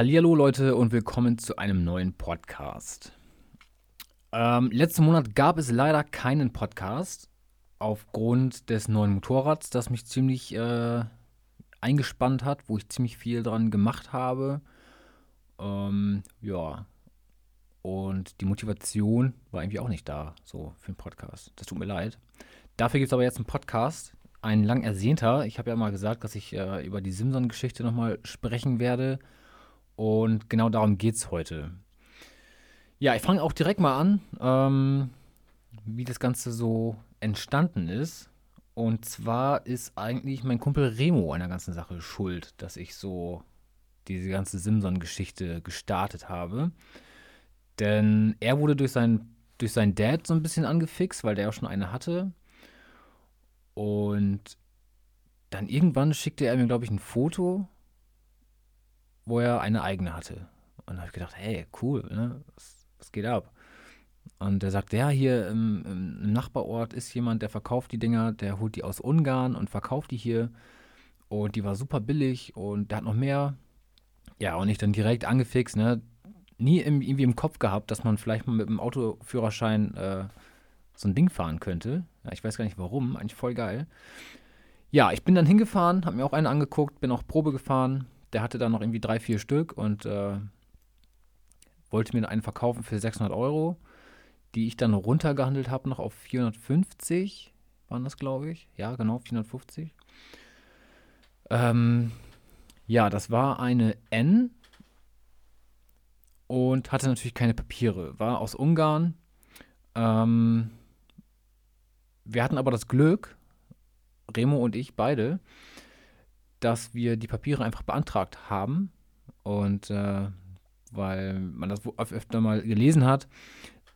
Hallihallo Leute und willkommen zu einem neuen Podcast. Ähm, letzten Monat gab es leider keinen Podcast aufgrund des neuen Motorrads, das mich ziemlich äh, eingespannt hat, wo ich ziemlich viel dran gemacht habe. Ähm, ja. Und die Motivation war irgendwie auch nicht da, so für einen Podcast. Das tut mir leid. Dafür gibt es aber jetzt einen Podcast, ein lang ersehnter. Ich habe ja mal gesagt, dass ich äh, über die Simson-Geschichte nochmal sprechen werde. Und genau darum geht es heute. Ja, ich fange auch direkt mal an, ähm, wie das Ganze so entstanden ist. Und zwar ist eigentlich mein Kumpel Remo an der ganzen Sache schuld, dass ich so diese ganze Simson-Geschichte gestartet habe. Denn er wurde durch, sein, durch seinen Dad so ein bisschen angefixt, weil der auch schon eine hatte. Und dann irgendwann schickte er mir, glaube ich, ein Foto, wo er eine eigene hatte. Und da habe ich gedacht, hey, cool, ne? was, was geht ab? Und er sagte, ja, hier im, im, Nachbarort ist jemand, der verkauft die Dinger, der holt die aus Ungarn und verkauft die hier. Und die war super billig und der hat noch mehr. Ja, und ich dann direkt angefixt, ne? Nie im, irgendwie im Kopf gehabt, dass man vielleicht mal mit dem Autoführerschein äh, so ein Ding fahren könnte. Ja, ich weiß gar nicht warum, eigentlich voll geil. Ja, ich bin dann hingefahren, habe mir auch einen angeguckt, bin auch Probe gefahren. Der hatte dann noch irgendwie drei, vier Stück und äh, wollte mir einen verkaufen für 600 Euro, die ich dann runtergehandelt habe noch auf 450 waren das, glaube ich. Ja, genau, 450. Ähm, ja, das war eine N und hatte natürlich keine Papiere. War aus Ungarn. Ähm, wir hatten aber das Glück, Remo und ich beide, dass wir die Papiere einfach beantragt haben. Und äh, weil man das öfter mal gelesen hat,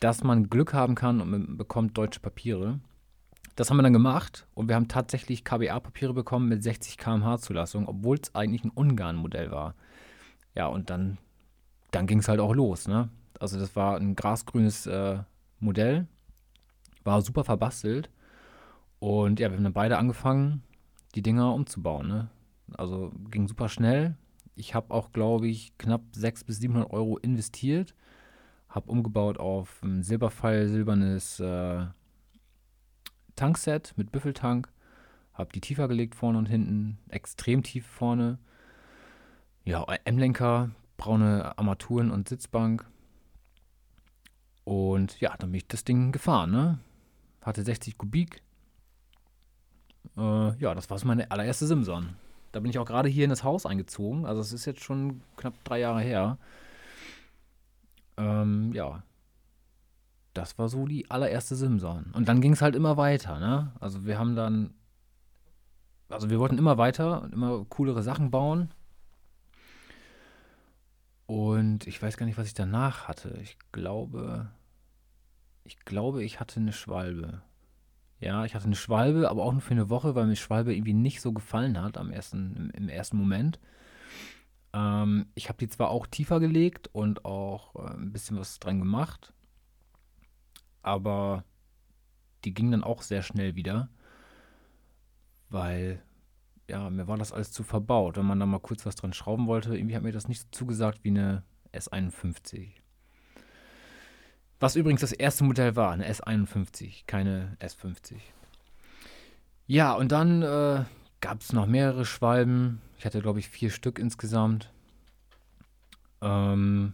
dass man Glück haben kann und man bekommt deutsche Papiere. Das haben wir dann gemacht und wir haben tatsächlich KBA-Papiere bekommen mit 60 km/h Zulassung, obwohl es eigentlich ein Ungarn-Modell war. Ja, und dann, dann ging es halt auch los. Ne? Also das war ein grasgrünes äh, Modell, war super verbastelt und ja, wir haben dann beide angefangen, die Dinger umzubauen. Ne? Also ging super schnell. Ich habe auch, glaube ich, knapp 600 bis 700 Euro investiert. Habe umgebaut auf ein Silberpfeil, silbernes äh, Tankset mit Büffeltank. Habe die tiefer gelegt vorne und hinten, extrem tief vorne. Ja, M-Lenker, braune Armaturen und Sitzbank. Und ja, dann bin ich das Ding gefahren, ne? Hatte 60 Kubik, äh, ja, das war meine allererste Simson. Da bin ich auch gerade hier in das Haus eingezogen. Also es ist jetzt schon knapp drei Jahre her. Ähm, ja. Das war so die allererste Simson. Und dann ging es halt immer weiter, ne? Also wir haben dann. Also wir wollten immer weiter und immer coolere Sachen bauen. Und ich weiß gar nicht, was ich danach hatte. Ich glaube. Ich glaube, ich hatte eine Schwalbe. Ja, ich hatte eine Schwalbe, aber auch nur für eine Woche, weil mir Schwalbe irgendwie nicht so gefallen hat am ersten, im, im ersten Moment. Ähm, ich habe die zwar auch tiefer gelegt und auch äh, ein bisschen was dran gemacht, aber die ging dann auch sehr schnell wieder, weil ja, mir war das alles zu verbaut. Wenn man da mal kurz was dran schrauben wollte, irgendwie hat mir das nicht so zugesagt wie eine S51. Was übrigens das erste Modell war, eine S51, keine S50. Ja, und dann äh, gab es noch mehrere Schwalben. Ich hatte, glaube ich, vier Stück insgesamt. Ähm,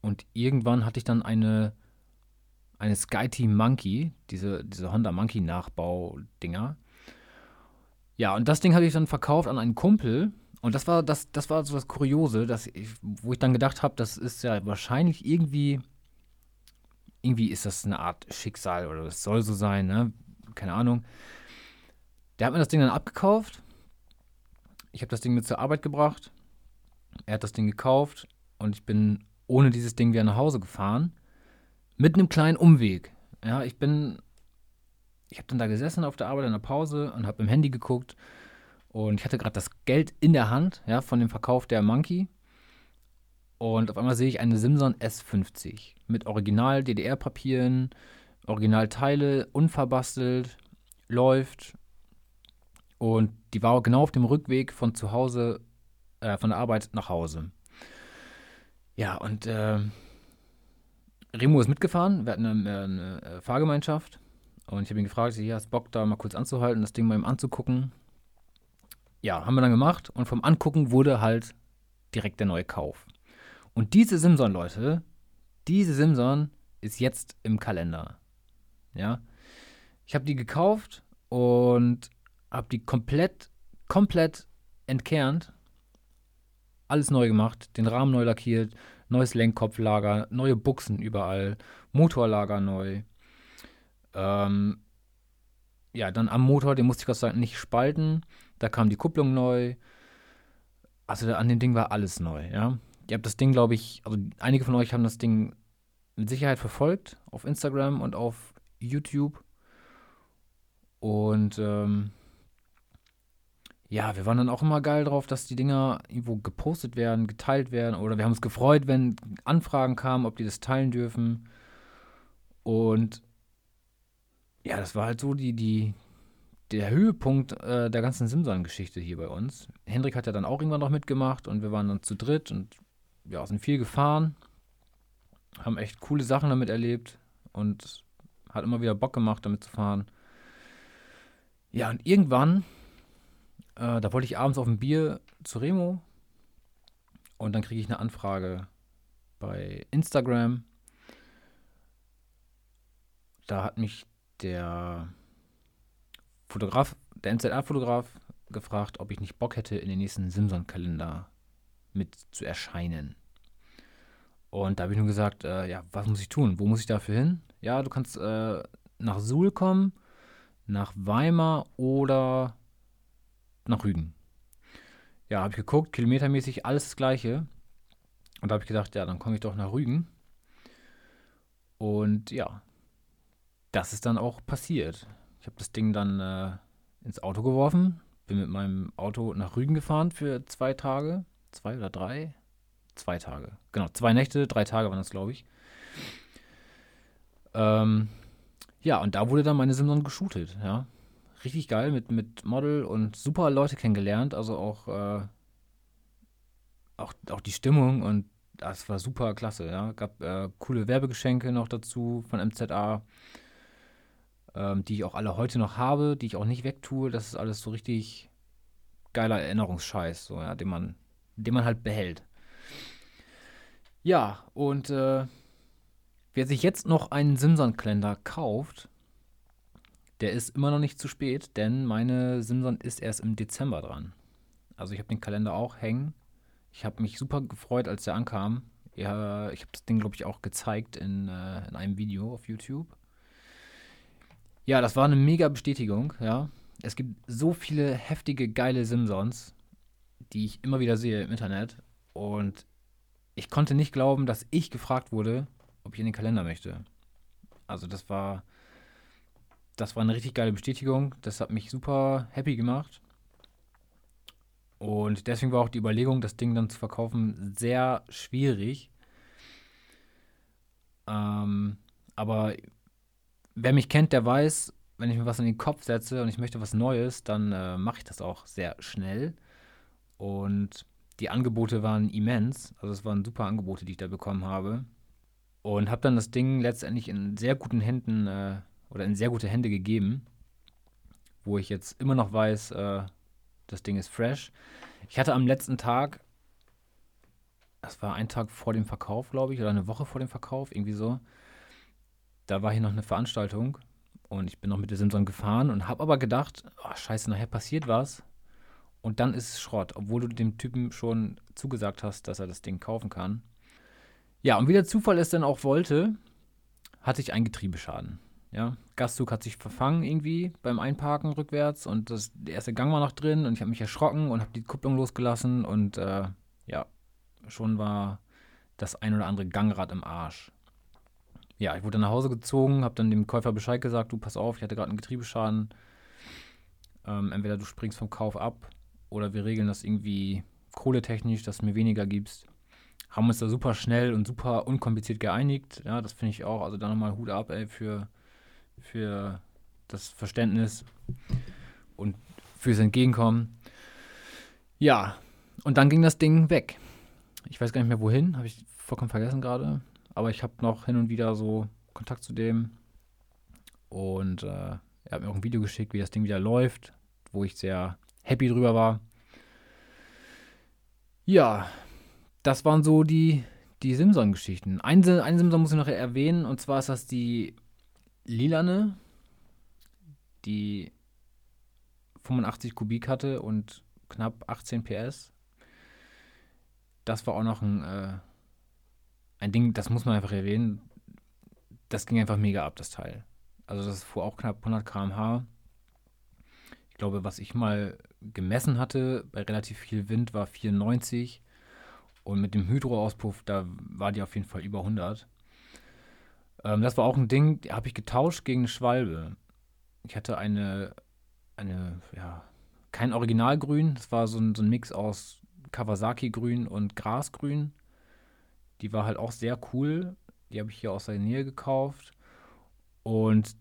und irgendwann hatte ich dann eine, eine SkyTeam Monkey, diese, diese Honda Monkey Nachbau-Dinger. Ja, und das Ding habe ich dann verkauft an einen Kumpel. Und das war das, das war so das Kuriose, dass ich, wo ich dann gedacht habe, das ist ja wahrscheinlich irgendwie irgendwie ist das eine Art Schicksal oder es soll so sein, ne? Keine Ahnung. Der hat mir das Ding dann abgekauft. Ich habe das Ding mit zur Arbeit gebracht. Er hat das Ding gekauft und ich bin ohne dieses Ding wieder nach Hause gefahren. Mit einem kleinen Umweg. Ja, ich bin. Ich habe dann da gesessen auf der Arbeit in der Pause und habe im Handy geguckt. Und ich hatte gerade das Geld in der Hand, ja, von dem Verkauf der Monkey. Und auf einmal sehe ich eine Simson S50 mit Original DDR-Papieren, Originalteile, unverbastelt, läuft. Und die war genau auf dem Rückweg von zu Hause, äh, von der Arbeit nach Hause. Ja, und äh, Remo ist mitgefahren. Wir hatten eine, eine äh, Fahrgemeinschaft. Und ich habe ihn gefragt, hier hast Bock, da mal kurz anzuhalten, das Ding mal ihm anzugucken. Ja, haben wir dann gemacht. Und vom Angucken wurde halt direkt der neue Kauf. Und diese Simson, Leute, diese Simson ist jetzt im Kalender. Ja. Ich habe die gekauft und habe die komplett, komplett entkernt. Alles neu gemacht, den Rahmen neu lackiert, neues Lenkkopflager, neue Buchsen überall, Motorlager neu. Ähm, ja, dann am Motor, den musste ich Gott sei Dank nicht spalten. Da kam die Kupplung neu. Also an dem Ding war alles neu, ja. Ihr habt das Ding, glaube ich, also einige von euch haben das Ding mit Sicherheit verfolgt auf Instagram und auf YouTube. Und ähm, ja, wir waren dann auch immer geil drauf, dass die Dinger irgendwo gepostet werden, geteilt werden. Oder wir haben uns gefreut, wenn Anfragen kamen, ob die das teilen dürfen. Und ja, das war halt so die, die, der Höhepunkt äh, der ganzen Simson-Geschichte hier bei uns. Hendrik hat ja dann auch irgendwann noch mitgemacht und wir waren dann zu dritt und ja, sind viel gefahren, haben echt coole Sachen damit erlebt und hat immer wieder Bock gemacht, damit zu fahren. Ja, und irgendwann, äh, da wollte ich abends auf ein Bier zu Remo und dann kriege ich eine Anfrage bei Instagram. Da hat mich der Fotograf, der NZA-Fotograf, gefragt, ob ich nicht Bock hätte, in den nächsten Simson-Kalender mit zu erscheinen. Und da habe ich nur gesagt, äh, ja, was muss ich tun? Wo muss ich dafür hin? Ja, du kannst äh, nach Suhl kommen, nach Weimar oder nach Rügen. Ja, habe ich geguckt, kilometermäßig alles das gleiche. Und da habe ich gedacht, ja, dann komme ich doch nach Rügen. Und ja, das ist dann auch passiert. Ich habe das Ding dann äh, ins Auto geworfen, bin mit meinem Auto nach Rügen gefahren für zwei Tage, zwei oder drei, zwei Tage. Genau, zwei Nächte, drei Tage waren das, glaube ich. Ähm, ja, und da wurde dann meine Simson geshootet, ja. Richtig geil mit, mit Model und super Leute kennengelernt, also auch, äh, auch, auch die Stimmung und das war super klasse, ja. Gab äh, coole Werbegeschenke noch dazu von MZA ähm, die ich auch alle heute noch habe, die ich auch nicht wegtue. Das ist alles so richtig geiler Erinnerungsscheiß, so, ja, den man, den man halt behält. Ja, und äh, wer sich jetzt noch einen Simson-Kalender kauft, der ist immer noch nicht zu spät, denn meine Simson ist erst im Dezember dran. Also ich habe den Kalender auch hängen. Ich habe mich super gefreut, als der ankam. Ja, ich habe das Ding, glaube ich, auch gezeigt in, äh, in einem Video auf YouTube. Ja, das war eine mega Bestätigung, ja. Es gibt so viele heftige, geile Simsons, die ich immer wieder sehe im Internet. Und ich konnte nicht glauben, dass ich gefragt wurde, ob ich in den Kalender möchte. Also das war, das war eine richtig geile Bestätigung. Das hat mich super happy gemacht. Und deswegen war auch die Überlegung, das Ding dann zu verkaufen, sehr schwierig. Ähm, aber wer mich kennt, der weiß, wenn ich mir was in den Kopf setze und ich möchte was Neues, dann äh, mache ich das auch sehr schnell. Und die Angebote waren immens. Also es waren super Angebote, die ich da bekommen habe. Und habe dann das Ding letztendlich in sehr guten Händen äh, oder in sehr gute Hände gegeben, wo ich jetzt immer noch weiß, äh, das Ding ist fresh. Ich hatte am letzten Tag, das war ein Tag vor dem Verkauf, glaube ich, oder eine Woche vor dem Verkauf, irgendwie so, da war hier noch eine Veranstaltung und ich bin noch mit der Simson gefahren und habe aber gedacht, oh, scheiße, nachher passiert was. Und dann ist es Schrott, obwohl du dem Typen schon zugesagt hast, dass er das Ding kaufen kann. Ja, und wie der Zufall es dann auch wollte, hatte ich einen Getriebeschaden. Ja, Gastzug hat sich verfangen irgendwie beim Einparken rückwärts und das, der erste Gang war noch drin und ich habe mich erschrocken und habe die Kupplung losgelassen und äh, ja, schon war das ein oder andere Gangrad im Arsch ja, ich wurde nach Hause gezogen, habe dann dem Käufer Bescheid gesagt, du pass auf, ich hatte gerade einen Getriebeschaden. Ähm, entweder du springst vom Kauf ab oder wir regeln das irgendwie kohletechnisch, dass du mir weniger gibst. Haben uns da super schnell und super unkompliziert geeinigt. Ja, das finde ich auch. Also da nochmal Hut ab, ey, für, für das Verständnis und fürs Entgegenkommen. Ja, und dann ging das Ding weg. Ich weiß gar nicht mehr wohin, habe ich vollkommen vergessen gerade. Aber ich habe noch hin und wieder so Kontakt zu dem. Und äh, er hat mir auch ein Video geschickt, wie das Ding wieder läuft, wo ich sehr happy drüber war. Ja, das waren so die, die Simson-Geschichten. Einen, einen Simson muss ich noch erwähnen, und zwar ist das die lilane, die 85 Kubik hatte und knapp 18 PS. Das war auch noch ein, äh, ein Ding, das muss man einfach erwähnen. Das ging einfach mega ab, das Teil. Also das fuhr auch knapp 100 km/h. Ich glaube, was ich mal gemessen hatte bei relativ viel Wind war 94. Und mit dem Hydroauspuff, da war die auf jeden Fall über 100. Ähm, das war auch ein Ding, habe ich getauscht gegen eine Schwalbe. Ich hatte eine, eine, ja, kein Originalgrün. Das war so ein, so ein Mix aus Kawasaki-Grün und Grasgrün. Die war halt auch sehr cool. Die habe ich hier aus der Nähe gekauft. Und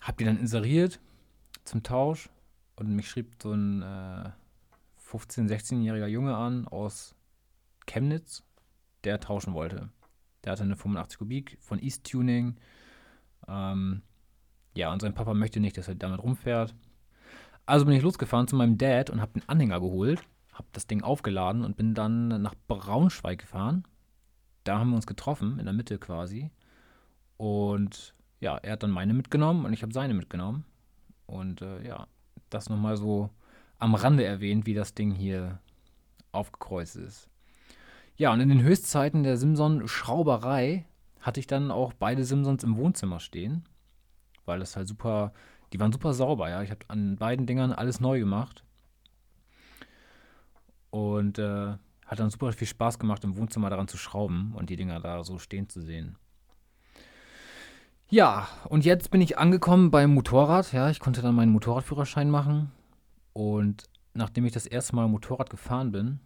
habe die dann inseriert zum Tausch. Und mich schrieb so ein äh, 15-, 16-jähriger Junge an aus Chemnitz, der tauschen wollte. Der hatte eine 85 Kubik von East Tuning. Ähm, ja, und sein Papa möchte nicht, dass er damit rumfährt. Also bin ich losgefahren zu meinem Dad und habe den Anhänger geholt, habe das Ding aufgeladen und bin dann nach Braunschweig gefahren. Da haben wir uns getroffen, in der Mitte quasi. Und ja, er hat dann meine mitgenommen und ich habe seine mitgenommen. Und äh, ja, das nochmal so am Rande erwähnt, wie das Ding hier aufgekreuzt ist. Ja, und in den Höchstzeiten der Simson-Schrauberei hatte ich dann auch beide Simsons im Wohnzimmer stehen, weil das halt super die waren super sauber, ja. Ich habe an beiden Dingern alles neu gemacht. Und äh, hat dann super viel Spaß gemacht, im Wohnzimmer daran zu schrauben und die Dinger da so stehen zu sehen. Ja, und jetzt bin ich angekommen beim Motorrad. Ja, ich konnte dann meinen Motorradführerschein machen. Und nachdem ich das erste Mal Motorrad gefahren bin,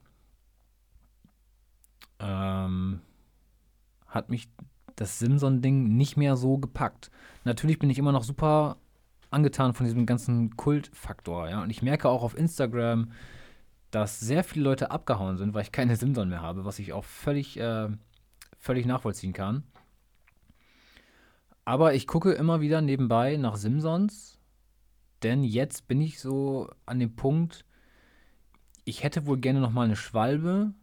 ähm, hat mich das Simson-Ding nicht mehr so gepackt. Natürlich bin ich immer noch super angetan von diesem ganzen Kultfaktor, ja. Und ich merke auch auf Instagram, dass sehr viele Leute abgehauen sind, weil ich keine Simson mehr habe, was ich auch völlig, äh, völlig nachvollziehen kann. Aber ich gucke immer wieder nebenbei nach Simsons, denn jetzt bin ich so an dem Punkt, ich hätte wohl gerne noch mal eine Schwalbe,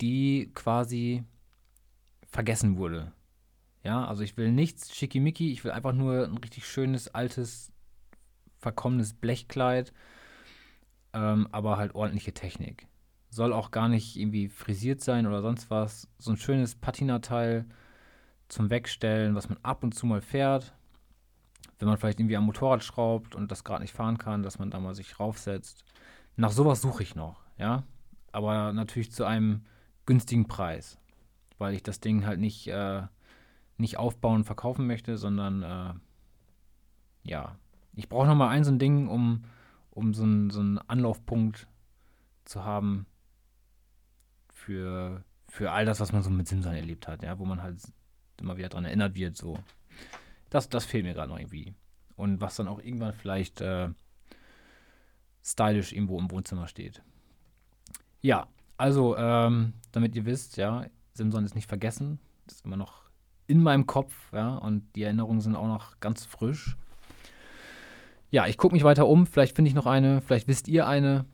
die quasi vergessen wurde. Ja, also ich will nichts schickimicki, ich will einfach nur ein richtig schönes, altes, verkommenes Blechkleid, ähm, aber halt ordentliche Technik. Soll auch gar nicht irgendwie frisiert sein oder sonst was. So ein schönes Patinateil zum Wegstellen, was man ab und zu mal fährt. Wenn man vielleicht irgendwie am Motorrad schraubt und das gerade nicht fahren kann, dass man da mal sich raufsetzt. Nach sowas suche ich noch, ja. Aber natürlich zu einem günstigen Preis. Weil ich das Ding halt nicht äh, nicht aufbauen und verkaufen möchte, sondern äh, ja, ich brauche nochmal ein so ein Ding, um, um so, ein, so einen Anlaufpunkt zu haben für, für all das, was man so mit Simson erlebt hat, ja, wo man halt immer wieder dran erinnert wird, so. Das, das fehlt mir gerade noch irgendwie. Und was dann auch irgendwann vielleicht äh, stylisch irgendwo im Wohnzimmer steht. Ja, also, ähm, damit ihr wisst, ja, Simson ist nicht vergessen. Ist immer noch in meinem Kopf, ja, und die Erinnerungen sind auch noch ganz frisch. Ja, ich gucke mich weiter um. Vielleicht finde ich noch eine, vielleicht wisst ihr eine,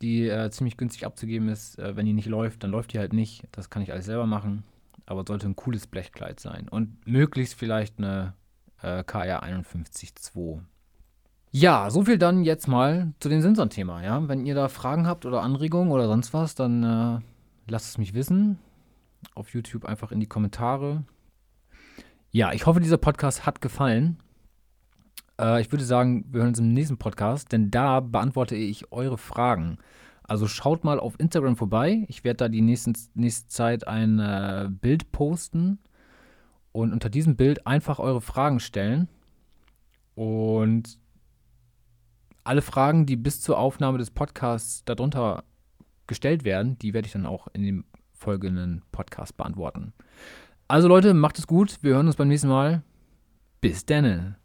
die äh, ziemlich günstig abzugeben ist. Äh, wenn die nicht läuft, dann läuft die halt nicht. Das kann ich alles selber machen. Aber sollte ein cooles Blechkleid sein. Und möglichst vielleicht eine äh, KR 51.2. Ja, so viel dann jetzt mal zu dem Simson-Thema. Ja? Wenn ihr da Fragen habt oder Anregungen oder sonst was, dann äh, lasst es mich wissen. Auf YouTube einfach in die Kommentare. Ja, ich hoffe, dieser Podcast hat gefallen. Äh, ich würde sagen, wir hören uns im nächsten Podcast, denn da beantworte ich eure Fragen. Also schaut mal auf Instagram vorbei. Ich werde da die nächsten, nächste Zeit ein äh, Bild posten und unter diesem Bild einfach eure Fragen stellen. Und alle Fragen, die bis zur Aufnahme des Podcasts darunter gestellt werden, die werde ich dann auch in dem folgenden Podcast beantworten. Also Leute, macht es gut. Wir hören uns beim nächsten Mal. Bis dann.